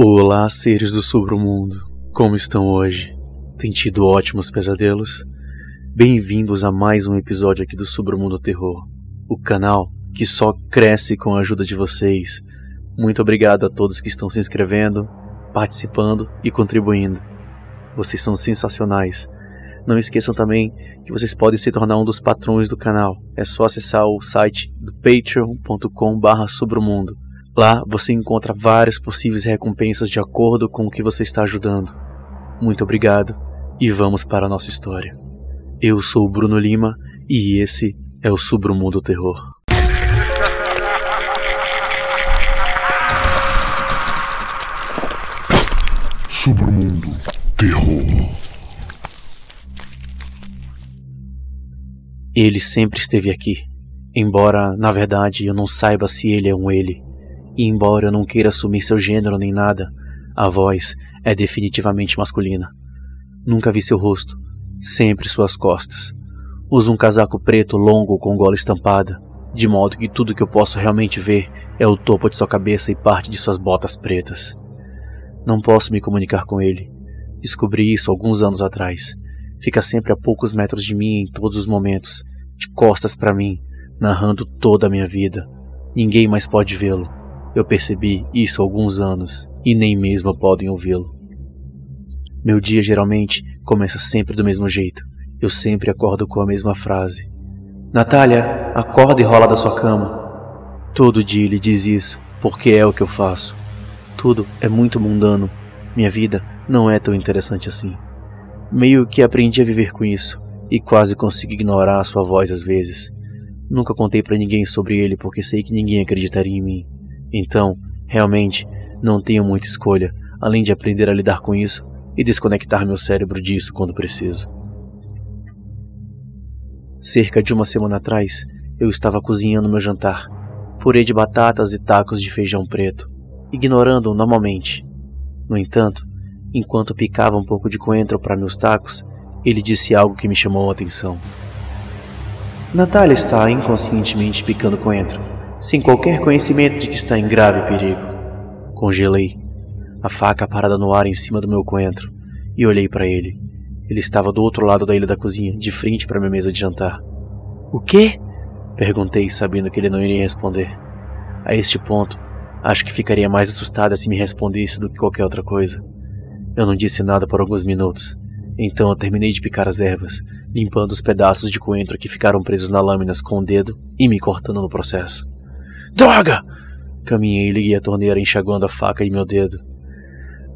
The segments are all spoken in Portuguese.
Olá, seres do submundo. Como estão hoje? Tem tido ótimos pesadelos? Bem-vindos a mais um episódio aqui do Submundo Terror, o canal que só cresce com a ajuda de vocês. Muito obrigado a todos que estão se inscrevendo, participando e contribuindo. Vocês são sensacionais. Não esqueçam também que vocês podem se tornar um dos patrões do canal. É só acessar o site do patreon.com/submundo Lá você encontra várias possíveis recompensas de acordo com o que você está ajudando. Muito obrigado e vamos para a nossa história. Eu sou o Bruno Lima e esse é o Submundo Terror. Submundo Terror. Ele sempre esteve aqui, embora, na verdade, eu não saiba se ele é um ele. E embora eu não queira assumir seu gênero nem nada, a voz é definitivamente masculina. Nunca vi seu rosto, sempre suas costas. Usa um casaco preto longo com gola estampada, de modo que tudo que eu posso realmente ver é o topo de sua cabeça e parte de suas botas pretas. Não posso me comunicar com ele. Descobri isso alguns anos atrás. Fica sempre a poucos metros de mim em todos os momentos, de costas para mim, narrando toda a minha vida. Ninguém mais pode vê-lo. Eu percebi isso há alguns anos e nem mesmo podem ouvi-lo. Meu dia geralmente começa sempre do mesmo jeito. Eu sempre acordo com a mesma frase: Natália, acorda e rola da sua cama. Todo dia ele diz isso, porque é o que eu faço. Tudo é muito mundano. Minha vida não é tão interessante assim. Meio que aprendi a viver com isso e quase consigo ignorar a sua voz às vezes. Nunca contei para ninguém sobre ele porque sei que ninguém acreditaria em mim. Então, realmente, não tenho muita escolha além de aprender a lidar com isso e desconectar meu cérebro disso quando preciso. Cerca de uma semana atrás, eu estava cozinhando meu jantar, purê de batatas e tacos de feijão preto, ignorando-o normalmente. No entanto, enquanto picava um pouco de coentro para meus tacos, ele disse algo que me chamou a atenção. Natália está inconscientemente picando coentro sem qualquer conhecimento de que está em grave perigo. Congelei, a faca parada no ar em cima do meu coentro, e olhei para ele. Ele estava do outro lado da ilha da cozinha, de frente para minha mesa de jantar. O quê? Perguntei, sabendo que ele não iria responder. A este ponto, acho que ficaria mais assustada se me respondesse do que qualquer outra coisa. Eu não disse nada por alguns minutos. Então eu terminei de picar as ervas, limpando os pedaços de coentro que ficaram presos na lâminas com o dedo e me cortando no processo. Droga! Caminhei e liguei a torneira enxaguando a faca em meu dedo.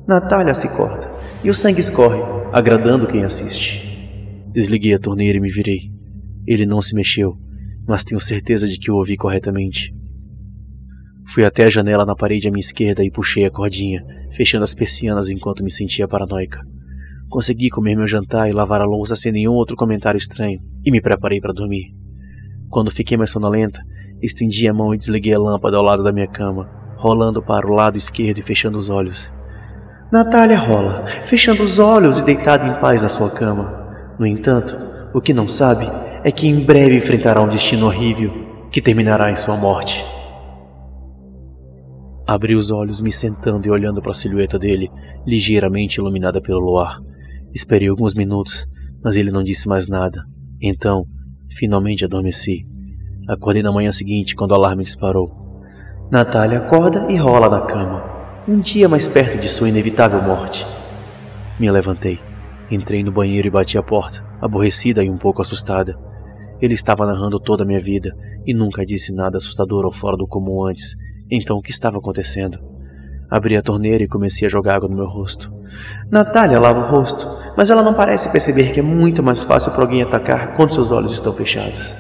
Natália se corta e o sangue escorre, agradando quem assiste. Desliguei a torneira e me virei. Ele não se mexeu, mas tenho certeza de que o ouvi corretamente. Fui até a janela na parede à minha esquerda e puxei a cordinha, fechando as persianas enquanto me sentia paranoica. Consegui comer meu jantar e lavar a louça sem nenhum outro comentário estranho, e me preparei para dormir. Quando fiquei mais sonolenta, Estendi a mão e desliguei a lâmpada ao lado da minha cama, rolando para o lado esquerdo e fechando os olhos. Natália rola, fechando os olhos e deitada em paz na sua cama. No entanto, o que não sabe é que em breve enfrentará um destino horrível que terminará em sua morte. Abri os olhos, me sentando e olhando para a silhueta dele, ligeiramente iluminada pelo luar. Esperei alguns minutos, mas ele não disse mais nada. Então, finalmente adormeci. Acordei na manhã seguinte quando o alarme disparou. Natália acorda e rola na cama, um dia mais perto de sua inevitável morte. Me levantei, entrei no banheiro e bati a porta, aborrecida e um pouco assustada. Ele estava narrando toda a minha vida e nunca disse nada assustador ou fora do comum antes. Então o que estava acontecendo? Abri a torneira e comecei a jogar água no meu rosto. Natália lava o rosto, mas ela não parece perceber que é muito mais fácil para alguém atacar quando seus olhos estão fechados.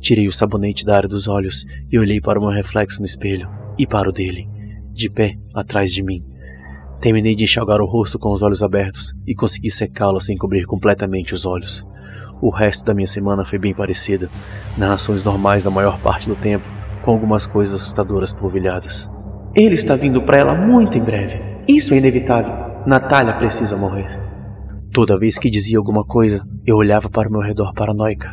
Tirei o sabonete da área dos olhos e olhei para o meu reflexo no espelho e para o dele, de pé atrás de mim. Terminei de enxugar o rosto com os olhos abertos e consegui secá-lo sem cobrir completamente os olhos. O resto da minha semana foi bem parecida, narrações normais a maior parte do tempo, com algumas coisas assustadoras polvilhadas. Ele está vindo para ela muito em breve. Isso é inevitável. Natália precisa morrer. Toda vez que dizia alguma coisa, eu olhava para o meu redor paranoica.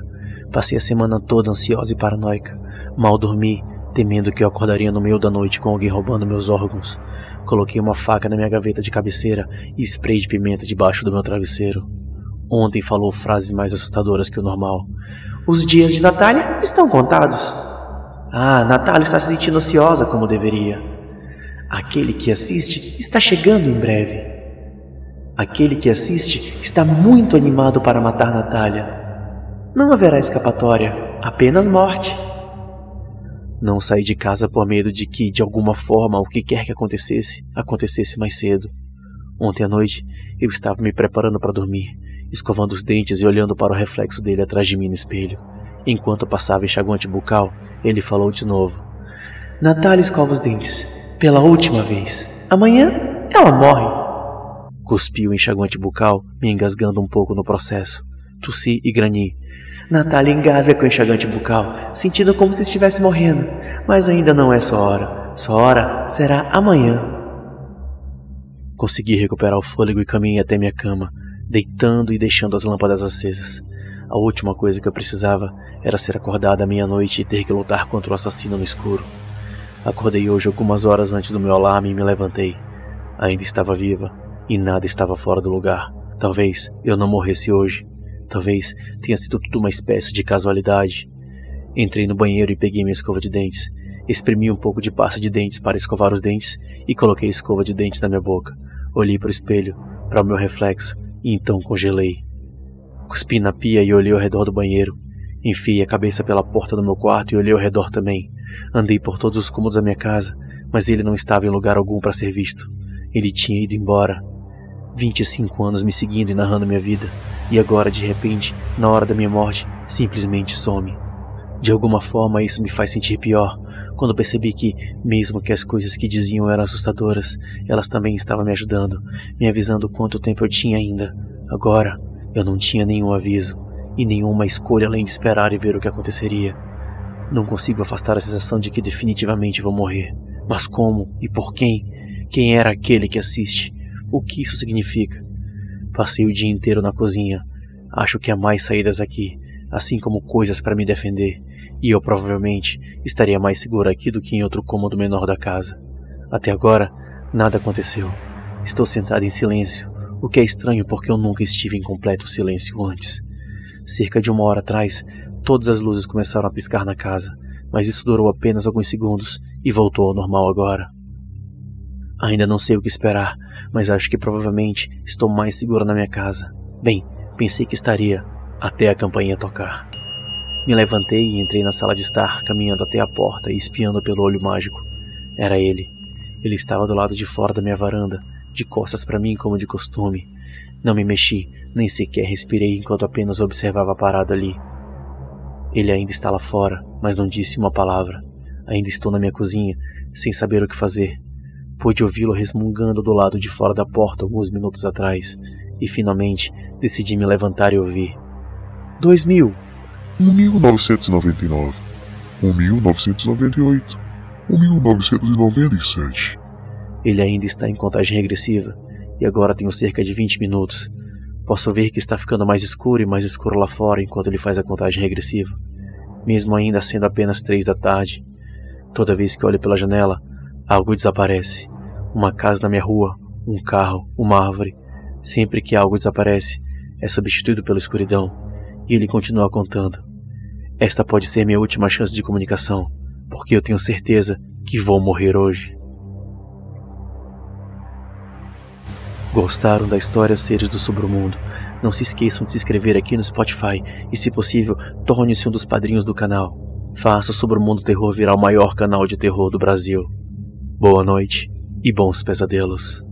Passei a semana toda ansiosa e paranoica. Mal dormi, Temendo que eu acordaria no meio da noite com alguém roubando meus órgãos, coloquei uma faca na minha gaveta de cabeceira e spray de pimenta debaixo do meu travesseiro. Ontem falou frases mais assustadoras que o normal. Os dias de Natália estão contados. Ah, Natália está se sentindo ansiosa como deveria. Aquele que assiste está chegando em breve. Aquele que assiste está muito animado para matar Natália. Não haverá escapatória, apenas morte. Não saí de casa por medo de que, de alguma forma, o que quer que acontecesse, acontecesse mais cedo. Ontem à noite, eu estava me preparando para dormir, escovando os dentes e olhando para o reflexo dele atrás de mim no espelho. Enquanto passava enxaguante bucal, ele falou de novo: Natália escova os dentes, pela última vez. Amanhã ela morre. Cuspi o enxaguante bucal, me engasgando um pouco no processo. Tossi e grani, Natália engasga com enxagante bucal, sentindo como se estivesse morrendo. Mas ainda não é sua hora. Sua hora será amanhã. Consegui recuperar o fôlego e caminhei até minha cama, deitando e deixando as lâmpadas acesas. A última coisa que eu precisava era ser acordada à meia-noite e ter que lutar contra o assassino no escuro. Acordei hoje algumas horas antes do meu alarme e me levantei. Ainda estava viva e nada estava fora do lugar. Talvez eu não morresse hoje, Talvez tenha sido tudo uma espécie de casualidade. Entrei no banheiro e peguei minha escova de dentes. Exprimi um pouco de pasta de dentes para escovar os dentes e coloquei a escova de dentes na minha boca. Olhei para o espelho, para o meu reflexo, e então congelei. Cuspi na pia e olhei ao redor do banheiro. Enfiei a cabeça pela porta do meu quarto e olhei ao redor também. Andei por todos os cômodos da minha casa, mas ele não estava em lugar algum para ser visto. Ele tinha ido embora. 25 anos me seguindo e narrando minha vida e agora, de repente, na hora da minha morte, simplesmente some. De alguma forma, isso me faz sentir pior, quando percebi que, mesmo que as coisas que diziam eram assustadoras, elas também estavam me ajudando, me avisando quanto tempo eu tinha ainda. Agora, eu não tinha nenhum aviso e nenhuma escolha além de esperar e ver o que aconteceria. Não consigo afastar a sensação de que definitivamente vou morrer. Mas como e por quem? Quem era aquele que assiste? O que isso significa? Passei o dia inteiro na cozinha. Acho que há mais saídas aqui, assim como coisas para me defender, e eu provavelmente estaria mais seguro aqui do que em outro cômodo menor da casa. Até agora, nada aconteceu. Estou sentado em silêncio, o que é estranho porque eu nunca estive em completo silêncio antes. Cerca de uma hora atrás, todas as luzes começaram a piscar na casa, mas isso durou apenas alguns segundos e voltou ao normal agora. Ainda não sei o que esperar, mas acho que provavelmente estou mais seguro na minha casa. Bem, pensei que estaria, até a campainha tocar. Me levantei e entrei na sala de estar, caminhando até a porta e espiando pelo olho mágico. Era ele. Ele estava do lado de fora da minha varanda, de costas para mim como de costume. Não me mexi, nem sequer respirei enquanto apenas observava a parada ali. Ele ainda está lá fora, mas não disse uma palavra. Ainda estou na minha cozinha, sem saber o que fazer, Pude ouvi-lo resmungando do lado de fora da porta alguns minutos atrás, e finalmente decidi me levantar e ouvir. Dois mil. Um mil novecentos e noventa e nove. Um mil novecentos e noventa e oito. Um mil novecentos e noventa e sete. Ele ainda está em contagem regressiva, e agora tenho cerca de vinte minutos. Posso ver que está ficando mais escuro e mais escuro lá fora enquanto ele faz a contagem regressiva, mesmo ainda sendo apenas três da tarde. Toda vez que olho pela janela, algo desaparece. Uma casa na minha rua, um carro, uma árvore. Sempre que algo desaparece, é substituído pela escuridão. E ele continua contando. Esta pode ser minha última chance de comunicação, porque eu tenho certeza que vou morrer hoje. Gostaram da história Seres do Submundo? Não se esqueçam de se inscrever aqui no Spotify e, se possível, torne-se um dos padrinhos do canal. Faça o Submundo Terror virar o maior canal de terror do Brasil. Boa noite e bons pesadelos.